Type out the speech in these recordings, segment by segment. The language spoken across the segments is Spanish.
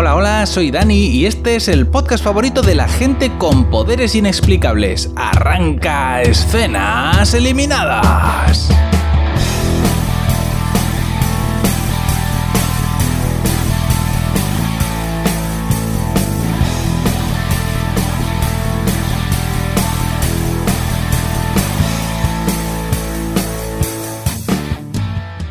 Hola, hola, soy Dani y este es el podcast favorito de la gente con poderes inexplicables. Arranca escenas eliminadas.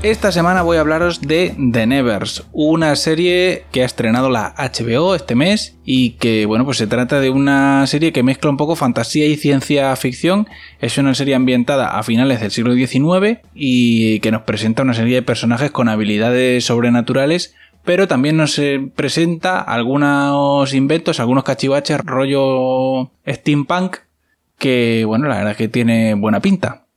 Esta semana voy a hablaros de The Nevers, una serie que ha estrenado la HBO este mes y que, bueno, pues se trata de una serie que mezcla un poco fantasía y ciencia ficción. Es una serie ambientada a finales del siglo XIX y que nos presenta una serie de personajes con habilidades sobrenaturales pero también nos eh, presenta algunos inventos, algunos cachivaches rollo steampunk que, bueno, la verdad es que tiene buena pinta.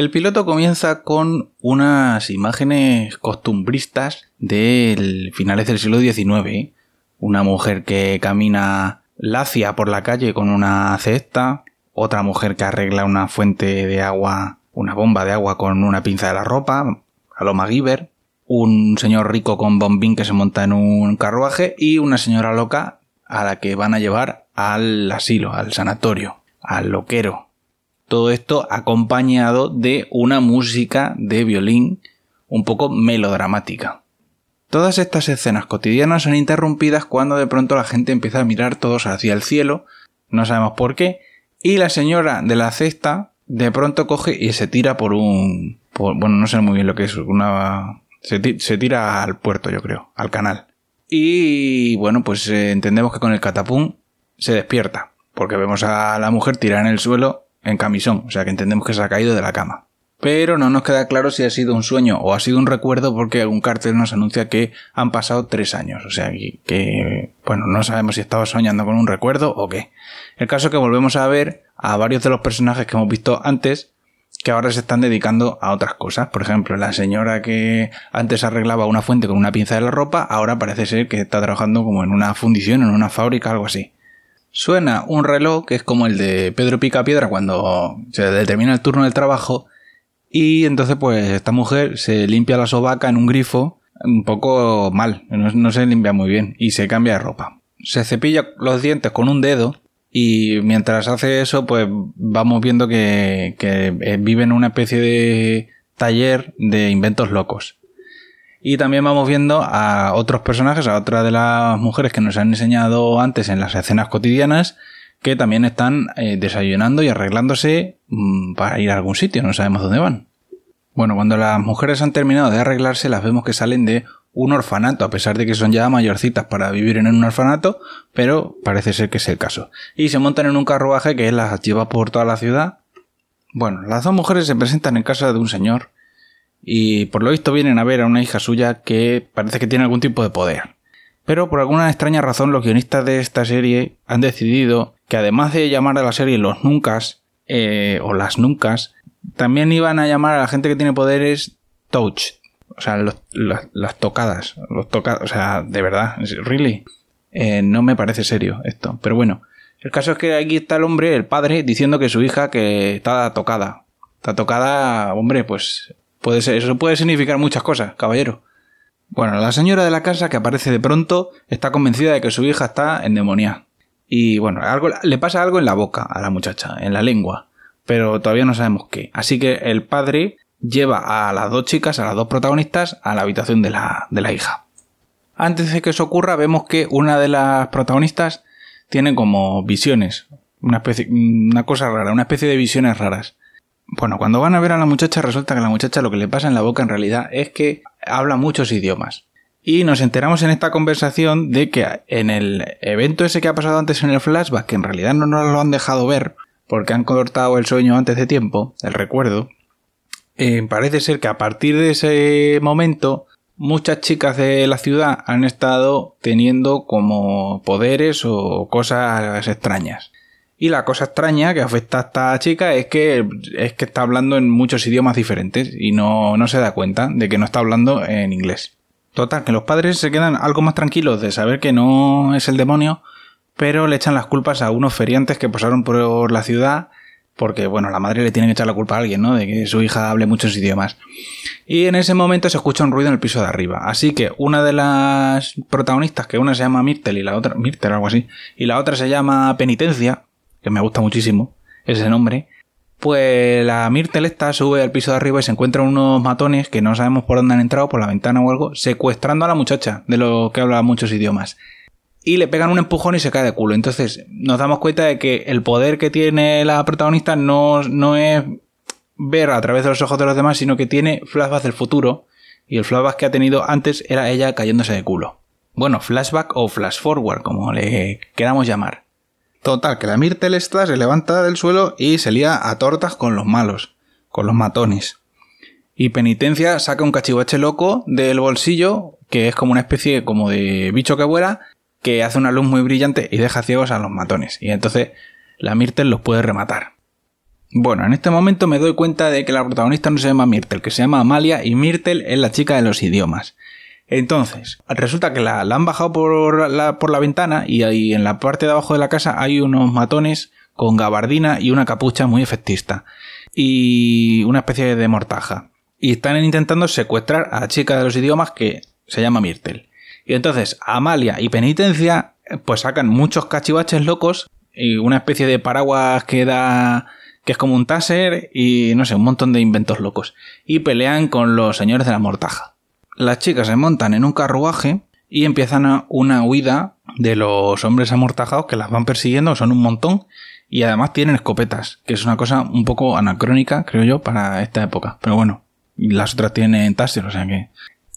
El piloto comienza con unas imágenes costumbristas de finales del siglo XIX. Una mujer que camina lacia por la calle con una cesta, otra mujer que arregla una fuente de agua, una bomba de agua con una pinza de la ropa, a lo MacGyver, un señor rico con bombín que se monta en un carruaje y una señora loca a la que van a llevar al asilo, al sanatorio, al loquero, todo esto acompañado de una música de violín un poco melodramática. Todas estas escenas cotidianas son interrumpidas cuando de pronto la gente empieza a mirar todos hacia el cielo, no sabemos por qué, y la señora de la cesta de pronto coge y se tira por un... bueno, no sé muy bien lo que es, una... Se, tira al puerto, yo creo, al canal. Y bueno, pues eh, entendemos que con el catapum se despierta, porque vemos a la mujer tirar en el suelo en camisón, o sea que entendemos que se ha caído de la cama. Pero no nos queda claro si ha sido un sueño o ha sido un recuerdo porque algún cartel nos anuncia que han pasado tres años. O sea que, bueno, no sabemos si estaba soñando con un recuerdo o qué. El caso es que volvemos a ver a varios de los personajes que hemos visto antes que ahora se están dedicando a otras cosas. Por ejemplo, la señora que antes arreglaba una fuente con una pinza de la ropa, ahora parece ser que está trabajando como en una fundición, en una fábrica, algo así. Suena un reloj que es como el de Pedro Picapiedra cuando se determina el turno del trabajo y entonces pues esta mujer se limpia la sobaca en un grifo un poco mal, no, se limpia muy bien y se cambia de ropa. Se cepilla los dientes con un dedo y mientras hace eso pues vamos viendo que, que eh, vive en una especie de taller de inventos locos. Y también vamos viendo a otros personajes, a otra de las mujeres que nos han enseñado antes en las escenas cotidianas, que también están eh, desayunando y arreglándose mm, para ir a algún sitio, no sabemos dónde van. Bueno, cuando las mujeres han terminado de arreglarse, las vemos que salen de un orfanato, a pesar de que son ya mayorcitas para vivir en un orfanato, pero parece ser que es el caso. Y se montan en un carruaje que las lleva por toda la ciudad. Bueno, las dos mujeres se presentan en casa de un señor y por lo visto vienen a ver a una hija suya que parece que tiene algún tipo de poder. Pero por alguna extraña razón los guionistas de esta serie han decidido que además de llamar a la serie los nuncas eh, o las nuncas, también iban a llamar a la gente que tiene poderes touch, o sea, las tocadas, los o sea, de verdad, really, eh, no me parece serio esto, pero bueno, el caso es que aquí está el hombre, el padre, diciendo que su hija que está tocada, está tocada, hombre, pues Puede ser, eso puede significar muchas cosas, caballero. Bueno, la señora de la casa que aparece de pronto está convencida de que su hija está endemoniada. Y bueno, le pasa algo en la boca a la muchacha, en la lengua, pero todavía no sabemos qué. Así que el padre lleva a las dos chicas, a las dos protagonistas, a la habitación de la, de la hija. Antes de que eso ocurra, vemos que una de las protagonistas tiene como visiones, una especie, una cosa rara, una especie de visiones raras. Bueno, cuando van a ver a la muchacha resulta que a la muchacha lo que le pasa en la boca en realidad es que habla muchos idiomas. Y nos enteramos en esta conversación de que en el evento ese que ha pasado antes en el flashback, que en realidad no nos lo han dejado ver porque han cortado el sueño antes de tiempo, el recuerdo, eh, parece ser que a partir de ese momento muchas chicas de la ciudad han estado teniendo como poderes o cosas extrañas. Y la cosa extraña que afecta a esta chica es que, es que está hablando en muchos idiomas diferentes y no, no se da cuenta de que no está hablando en inglés. Total, que los padres se quedan algo más tranquilos de saber que no es el demonio, pero le echan las culpas a unos feriantes que pasaron por la ciudad porque bueno, la madre le tiene que echar la culpa a alguien, ¿no? De que su hija hable muchos idiomas. Y en ese momento se escucha un ruido en el piso de arriba. Así que una de las protagonistas, que una se llama Myrtle y la otra, Myrtle algo así, y la otra se llama Penitencia, que me gusta muchísimo ese nombre, pues la Myrtle esta sube al piso de arriba y se encuentra unos matones que no sabemos por dónde han entrado, por la ventana o algo, secuestrando a la muchacha, de lo que habla muchos idiomas. Y le pegan un empujón y se cae de culo. Entonces nos damos cuenta de que el poder que tiene la protagonista no, no es ver a través de los ojos de los demás, sino que tiene flashbacks del futuro. Y el flashback que ha tenido antes era ella cayéndose de culo. Bueno, flashback o flash forward, como le queramos llamar. Total, que la Myrtle esta se levanta del suelo y se lía a tortas con los malos, con los matones. Y Penitencia saca un cachivache loco del bolsillo, que es como una especie como de bicho que vuela, que hace una luz muy brillante y deja ciegos a los matones. Y entonces la Myrtle los puede rematar. Bueno, en este momento me doy cuenta de que la protagonista no se llama Myrtle, que se llama Amalia y Myrtle es la chica de los idiomas. Entonces, resulta que la, han bajado por la, ventana y ahí en la parte de abajo de la casa hay unos matones con gabardina y una capucha muy efectista. Y una especie de mortaja. Y están intentando secuestrar a la chica de los idiomas que se llama Myrtle. Y entonces Amalia y Penitencia pues sacan muchos cachivaches locos y una especie de paraguas que da que es como un taser y no sé, un montón de inventos locos. Y pelean con los señores de la mortaja las chicas se montan en un carruaje y empiezan una huida de los hombres amortajados que las van persiguiendo, son un montón, y además tienen escopetas, que es una cosa un poco anacrónica, creo yo, para esta época. Pero bueno, las otras tienen taser, o sea que...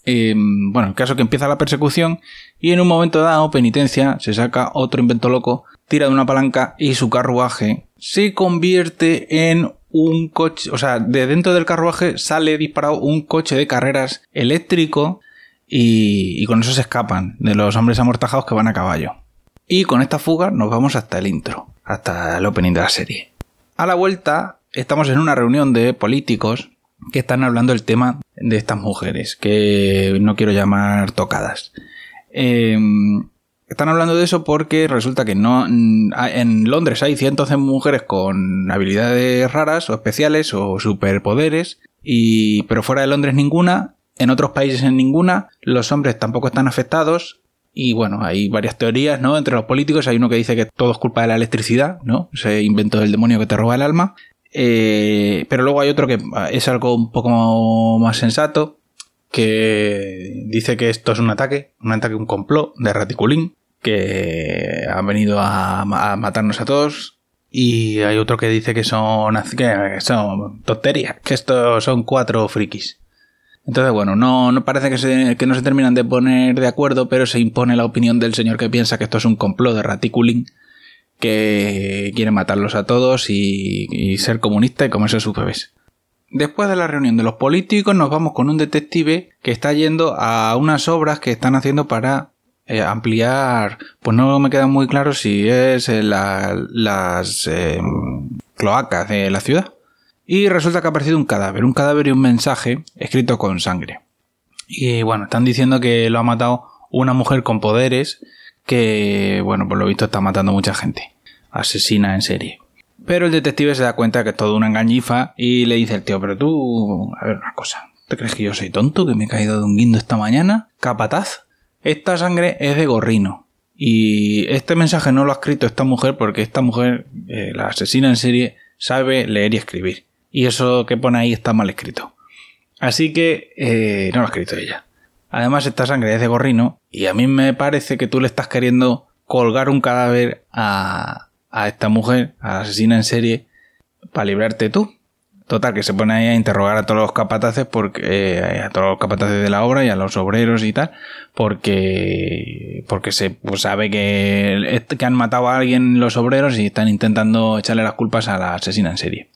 Em, bueno, el caso que empieza la persecución y en un momento dado, penitencia, se saca otro invento loco, tira de una palanca y su carruaje se convierte en un coche, o sea, de dentro del carruaje sale disparado un coche de carreras eléctrico y, con eso se escapan de los hombres amortajados que van a caballo. Y con esta fuga nos vamos hasta el intro, hasta el opening de la serie. A la vuelta estamos en una reunión de políticos que están hablando del tema de estas mujeres, que no quiero llamar tocadas. Eh, están hablando de eso porque resulta que no en Londres hay cientos de mujeres con habilidades raras o especiales o superpoderes y pero fuera de Londres ninguna, en otros países en ninguna, los hombres tampoco están afectados y bueno, hay varias teorías, ¿no? Entre los políticos hay uno que dice que todo es culpa de la electricidad, ¿no? Ese invento del demonio que te roba el alma. Eh, pero luego hay otro que es algo un poco más sensato, que dice que esto es un ataque, un ataque, un complot de Raticulín, que han venido a, matarnos a todos. Y hay otro que dice que son, que son tonterías, que estos son cuatro frikis. Entonces, bueno, no, no parece que, se, que no se terminan de poner de acuerdo, pero se impone la opinión del señor que piensa que esto es un complot de Raticulín, que quiere matarlos a todos y, y ser comunista y comerse sus bebés. Después de la reunión de los políticos nos vamos con un detective que está yendo a unas obras que están haciendo para eh, ampliar, pues no me queda muy claro si es eh, las eh, cloacas de la ciudad. Y resulta que ha aparecido un cadáver, un cadáver y un mensaje escrito con sangre. Y bueno, están diciendo que lo ha matado una mujer con poderes que, bueno, por lo visto está matando mucha gente. Asesina en serie. Pero el detective se da cuenta que es todo una engañifa y le dice al tío, pero tú, a ver una cosa, ¿te crees que yo soy tonto, que me he caído de un guindo esta mañana? Capataz. Esta sangre es de gorrino. Y este mensaje no lo ha escrito esta mujer porque esta mujer, eh, la asesina en serie, sabe leer y escribir. Y eso que pone ahí está mal escrito. Así que eh, no lo ha escrito ella. Además, esta sangre es de gorrino y a mí me parece que tú le estás queriendo colgar un cadáver a, a esta mujer, a la asesina en serie, para librarte tú. Total, que se pone ahí a interrogar a todos los capataces, porque, eh, a todos los capataces de la obra y a los obreros y tal, porque, porque se pues sabe que, que han matado a alguien los obreros y están intentando echarle las culpas a la asesina en serie.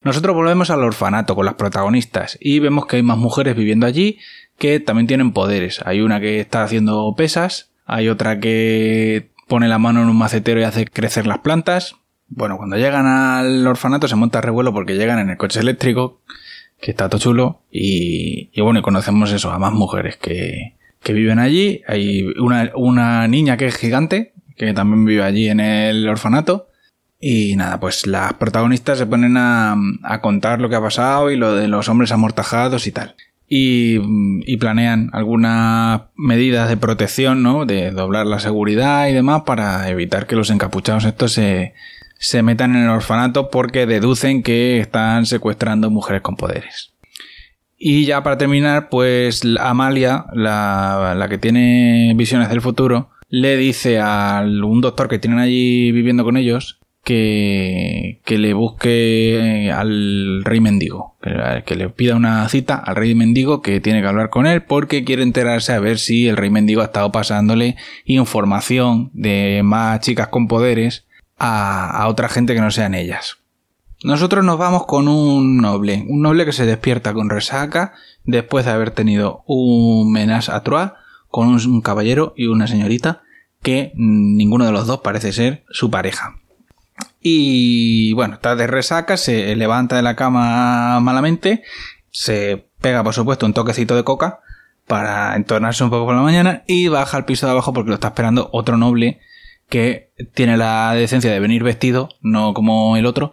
Nosotros volvemos al orfanato con las protagonistas y vemos que hay más mujeres viviendo allí que también tienen poderes. Hay una que está haciendo pesas, hay otra que pone la mano en un macetero y hace crecer las plantas. Bueno, cuando llegan al orfanato se monta revuelo porque llegan en el coche eléctrico, que está todo chulo, y, bueno, conocemos eso, a más mujeres que, que viven allí. Hay una, una niña que es gigante, que también vive allí en el orfanato. Y nada, pues las protagonistas se ponen a contar lo que ha pasado y lo de los hombres amortajados y tal y, planean algunas medidas de protección, ¿no? De doblar la seguridad y demás para evitar que los encapuchados estos se, se metan en el orfanato porque deducen que están secuestrando mujeres con poderes. Y ya para terminar, pues Amalia, la, la que tiene visiones del futuro, le dice a un doctor que tienen allí viviendo con ellos que, que le busque al rey mendigo, que, le pida una cita al rey mendigo que tiene que hablar con él porque quiere enterarse a ver si el rey mendigo ha estado pasándole información de más chicas con poderes a, otra gente que no sean ellas. Nosotros nos vamos con un noble, un noble que se despierta con resaca después de haber tenido un menage a trois con un caballero y una señorita que ninguno de los dos parece ser su pareja. Y bueno, está de resaca, se levanta de la cama malamente, se pega por supuesto un toquecito de coca para entornarse un poco por la mañana y baja al piso de abajo porque lo está esperando otro noble que tiene la decencia de venir vestido, no como el otro,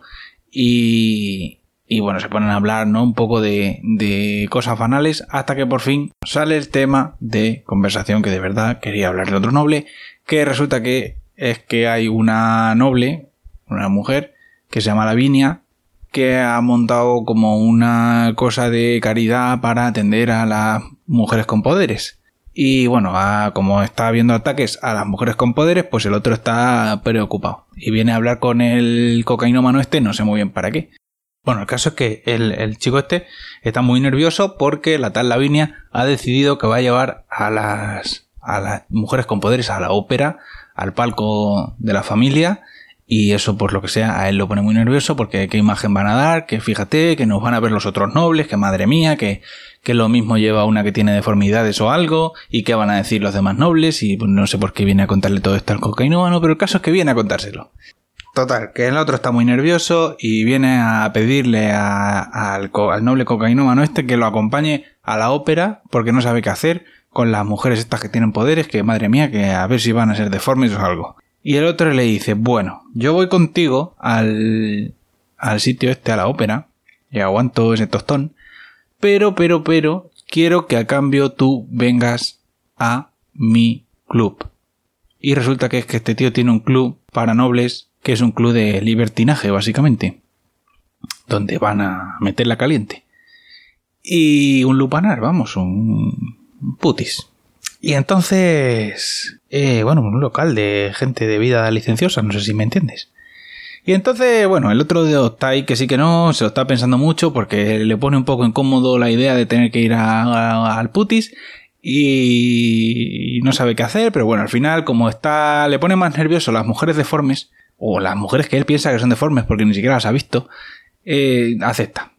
y, y bueno, se ponen a hablar ¿no? un poco de, de cosas banales hasta que por fin sale el tema de conversación que de verdad quería hablar de otro noble, que resulta que es que hay una noble, una mujer que se llama Lavinia, que ha montado como una cosa de caridad para atender a las mujeres con poderes. Y bueno, como está habiendo ataques a las mujeres con poderes, pues el otro está preocupado. Y viene a hablar con el cocainómano este, no sé muy bien para qué. Bueno, el caso es que el, el chico este está muy nervioso porque la tal Lavinia ha decidido que va a llevar a las, a las mujeres con poderes a la ópera, al palco de la familia, y eso, por lo que sea, a él lo pone muy nervioso porque qué imagen van a dar, que fíjate, que nos van a ver los otros nobles, que madre mía, que, que lo mismo lleva una que tiene deformidades o algo, y qué van a decir los demás nobles, y pues, no sé por qué viene a contarle todo esto al cocainómano, pero el caso es que viene a contárselo. Total, que el otro está muy nervioso y viene a pedirle al, al noble cocainómano este que lo acompañe a la ópera porque no sabe qué hacer con las mujeres estas que tienen poderes, que madre mía, que a ver si van a ser deformes o algo. Y el otro le dice, bueno, yo voy contigo al, al sitio este, a la ópera, y aguanto ese tostón, pero, pero, pero, quiero que a cambio tú vengas a mi club. Y resulta que es que este tío tiene un club para nobles, que es un club de libertinaje, básicamente, donde van a meterla caliente. Y un lupanar, vamos, un putis. Y entonces, eh, bueno, un local de gente de vida licenciosa, no sé si me entiendes. Y entonces, bueno, el otro de ahí que sí que no, se lo está pensando mucho porque le pone un poco incómodo la idea de tener que ir al putis y no sabe qué hacer, pero bueno, al final, como está, le pone más nervioso las mujeres deformes, o las mujeres que él piensa que son deformes porque ni siquiera las ha visto, eh, acepta.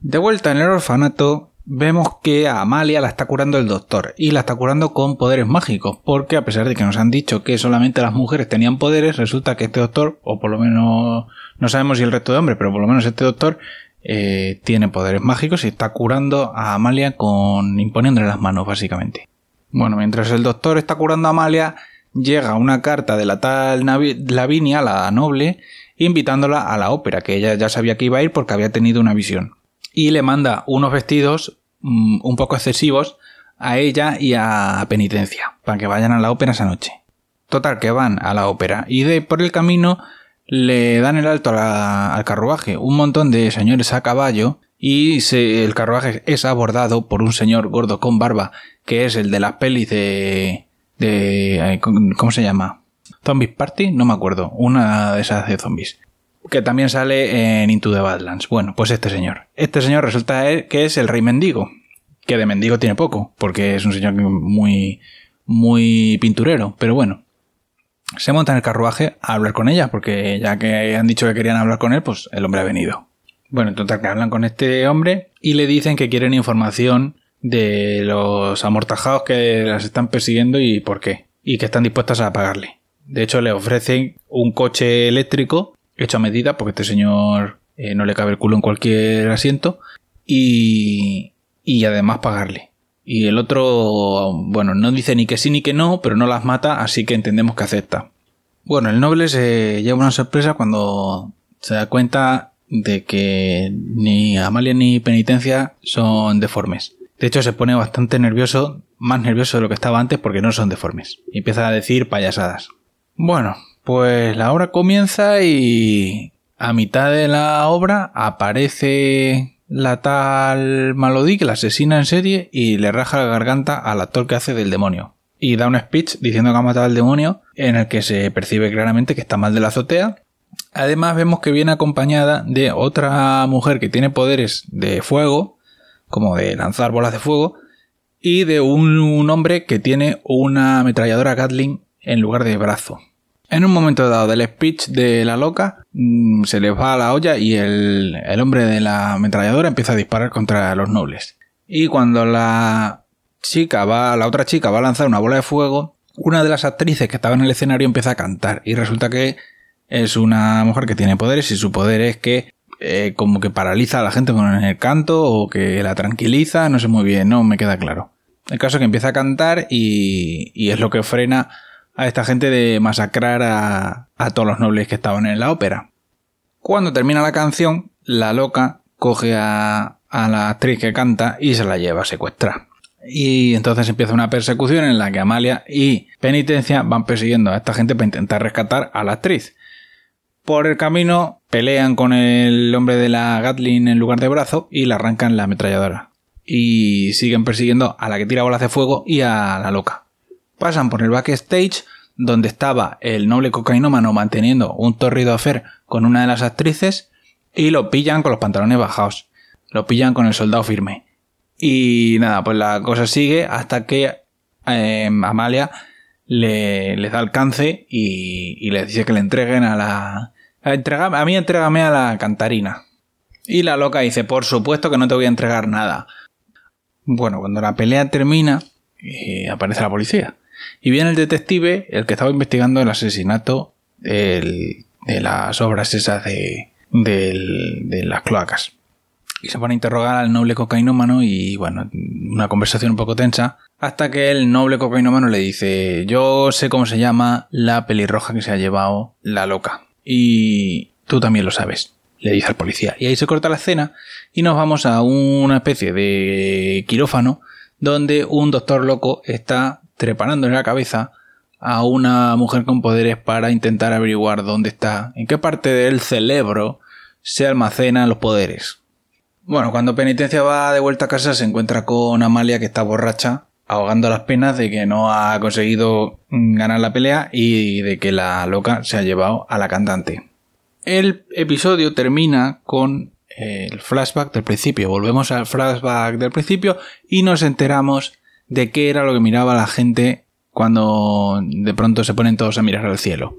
De vuelta en el orfanato, vemos que a Amalia la está curando el doctor y la está curando con poderes mágicos, porque a pesar de que nos han dicho que solamente las mujeres tenían poderes, resulta que este doctor, o por lo menos no sabemos si el resto de hombres, pero por lo menos este doctor eh, tiene poderes mágicos y está curando a Amalia con imponiéndole las manos básicamente. Bueno, mientras el doctor está curando a Amalia, llega una carta de la tal Lavinia, la noble, invitándola a la ópera, que ella ya sabía que iba a ir porque había tenido una visión y le manda unos vestidos mm, un poco excesivos a ella y a Penitencia para que vayan a la ópera esa noche. Total, que van a la ópera y de por el camino le dan el alto al carruaje un montón de señores a caballo y el carruaje es abordado por un señor gordo con barba que es el de las pelis de... de ¿Cómo se llama? Zombies Party, no me acuerdo, una de esas de zombies que también sale en Into the Badlands. Bueno, pues este señor. Este señor resulta que es el rey mendigo, que de mendigo tiene poco, porque es un señor muy, muy pinturero, pero bueno. Se monta en el carruaje a hablar con ella, porque ya que han dicho que querían hablar con él, pues el hombre ha venido. Bueno, entonces hablan con este hombre y le dicen que quieren información de los amortajados que las están persiguiendo y por qué, y que están dispuestas a pagarle. De hecho, le ofrecen un coche eléctrico hecho a medida, porque este señor eh, no le cabe el culo en cualquier asiento, y, y además pagarle. Y el otro, bueno, no dice ni que sí ni que no, pero no las mata, así que entendemos que acepta. Bueno, el noble se lleva una sorpresa cuando se da cuenta de que ni Amalia ni Penitencia son deformes. De hecho, se pone bastante nervioso, más nervioso de lo que estaba antes porque no son deformes. Y empieza a decir payasadas. Bueno, pues la obra comienza y a mitad de la obra aparece la tal Malodí que la asesina en serie y le raja la garganta al actor que hace del demonio. Y da un speech diciendo que ha matado al demonio en el que se percibe claramente que está mal de la azotea. Además vemos que viene acompañada de otra mujer que tiene poderes de fuego, como de lanzar bolas de fuego, y de un, hombre que tiene una ametralladora Gatling en lugar de brazo. En un momento dado del speech de la loca, mm, se les va a la olla y el, el, hombre de la ametralladora empieza a disparar contra los nobles. Y cuando la chica va, la otra chica va a lanzar una bola de fuego, una de las actrices que estaba en el escenario empieza a cantar y resulta que es una mujer que tiene poderes y su poder es que eh, como que paraliza a la gente con el canto o que la tranquiliza, no sé muy bien, no me queda claro. El caso es que empieza a cantar y, es lo que frena a esta gente de masacrar a, a todos los nobles que estaban en la ópera. Cuando termina la canción, la loca coge a, a la actriz que canta y se la lleva a secuestrar. Y entonces empieza una persecución en la que Amalia y Penitencia van persiguiendo a esta gente para intentar rescatar a la actriz. Por el camino pelean con el hombre de la Gatling en lugar de brazo y le arrancan la ametralladora. Y siguen persiguiendo a la que tira bolas de fuego y a la loca. Pasan por el backstage donde estaba el noble cocainómano manteniendo un torrido afer con una de las actrices y lo pillan con los pantalones bajados. Lo pillan con el soldado firme. Y nada, pues la cosa sigue hasta que eh, Amalia le, da alcance y, le dice que le entreguen a la... A, a mí entrégame a la cantarina. Y la loca dice, por supuesto que no te voy a entregar nada. Bueno, cuando la pelea termina, eh, aparece la policía. Y viene el detective, el que estaba investigando el asesinato de las obras esas de, de las cloacas y se pone a interrogar al noble cocainómano y bueno, una conversación un poco tensa, hasta que el noble cocainómano le dice, yo sé cómo se llama la pelirroja que se ha llevado la loca. Y tú también lo sabes, le dice al policía. Y ahí se corta la escena y nos vamos a una especie de quirófano donde un doctor loco está trepanando en la cabeza a una mujer con poderes para intentar averiguar dónde está, en qué parte del cerebro se almacenan los poderes. Bueno, cuando Penitencia va de vuelta a casa se encuentra con Amalia que está borracha, ahogando las penas de que no ha conseguido mm, ganar la pelea y de que la loca se ha llevado a la cantante. El episodio termina con el flashback del principio. Volvemos al flashback del principio y nos enteramos de qué era lo que miraba la gente cuando de pronto se ponen todos a mirar al cielo.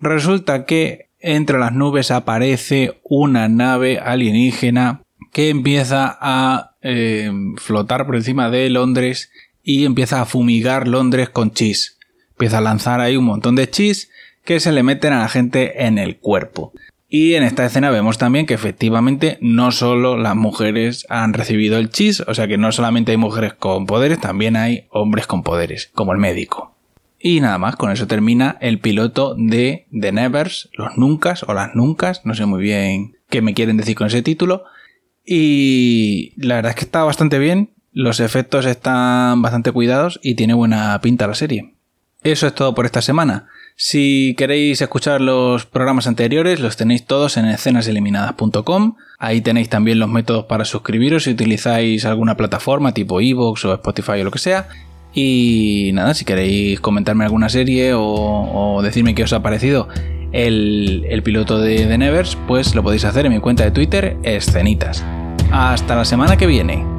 Resulta que entre las nubes aparece una nave alienígena que empieza a eh, flotar por encima de Londres y empieza a fumigar Londres con chis. Empieza a lanzar ahí un montón de chis que se le meten a la gente en el cuerpo. Y en esta escena vemos también que efectivamente no solo las mujeres han recibido el chis, o sea que no solamente hay mujeres con poderes, también hay hombres con poderes, como el médico. Y nada más, con eso termina el piloto de The Nevers, los Nuncas o las Nuncas, no sé muy bien qué me quieren decir con ese título, y la verdad es que está bastante bien, los efectos están bastante cuidados y tiene buena pinta la serie. Eso es todo por esta semana. Si queréis escuchar los programas anteriores, los tenéis todos en escenaseliminadas.com. Ahí tenéis también los métodos para suscribiros si utilizáis alguna plataforma tipo Evox o Spotify o lo que sea. Y nada, si queréis comentarme alguna serie o, decirme qué os ha parecido el, el piloto de The Nevers, pues lo podéis hacer en mi cuenta de Twitter, escenitas. Hasta la semana que viene.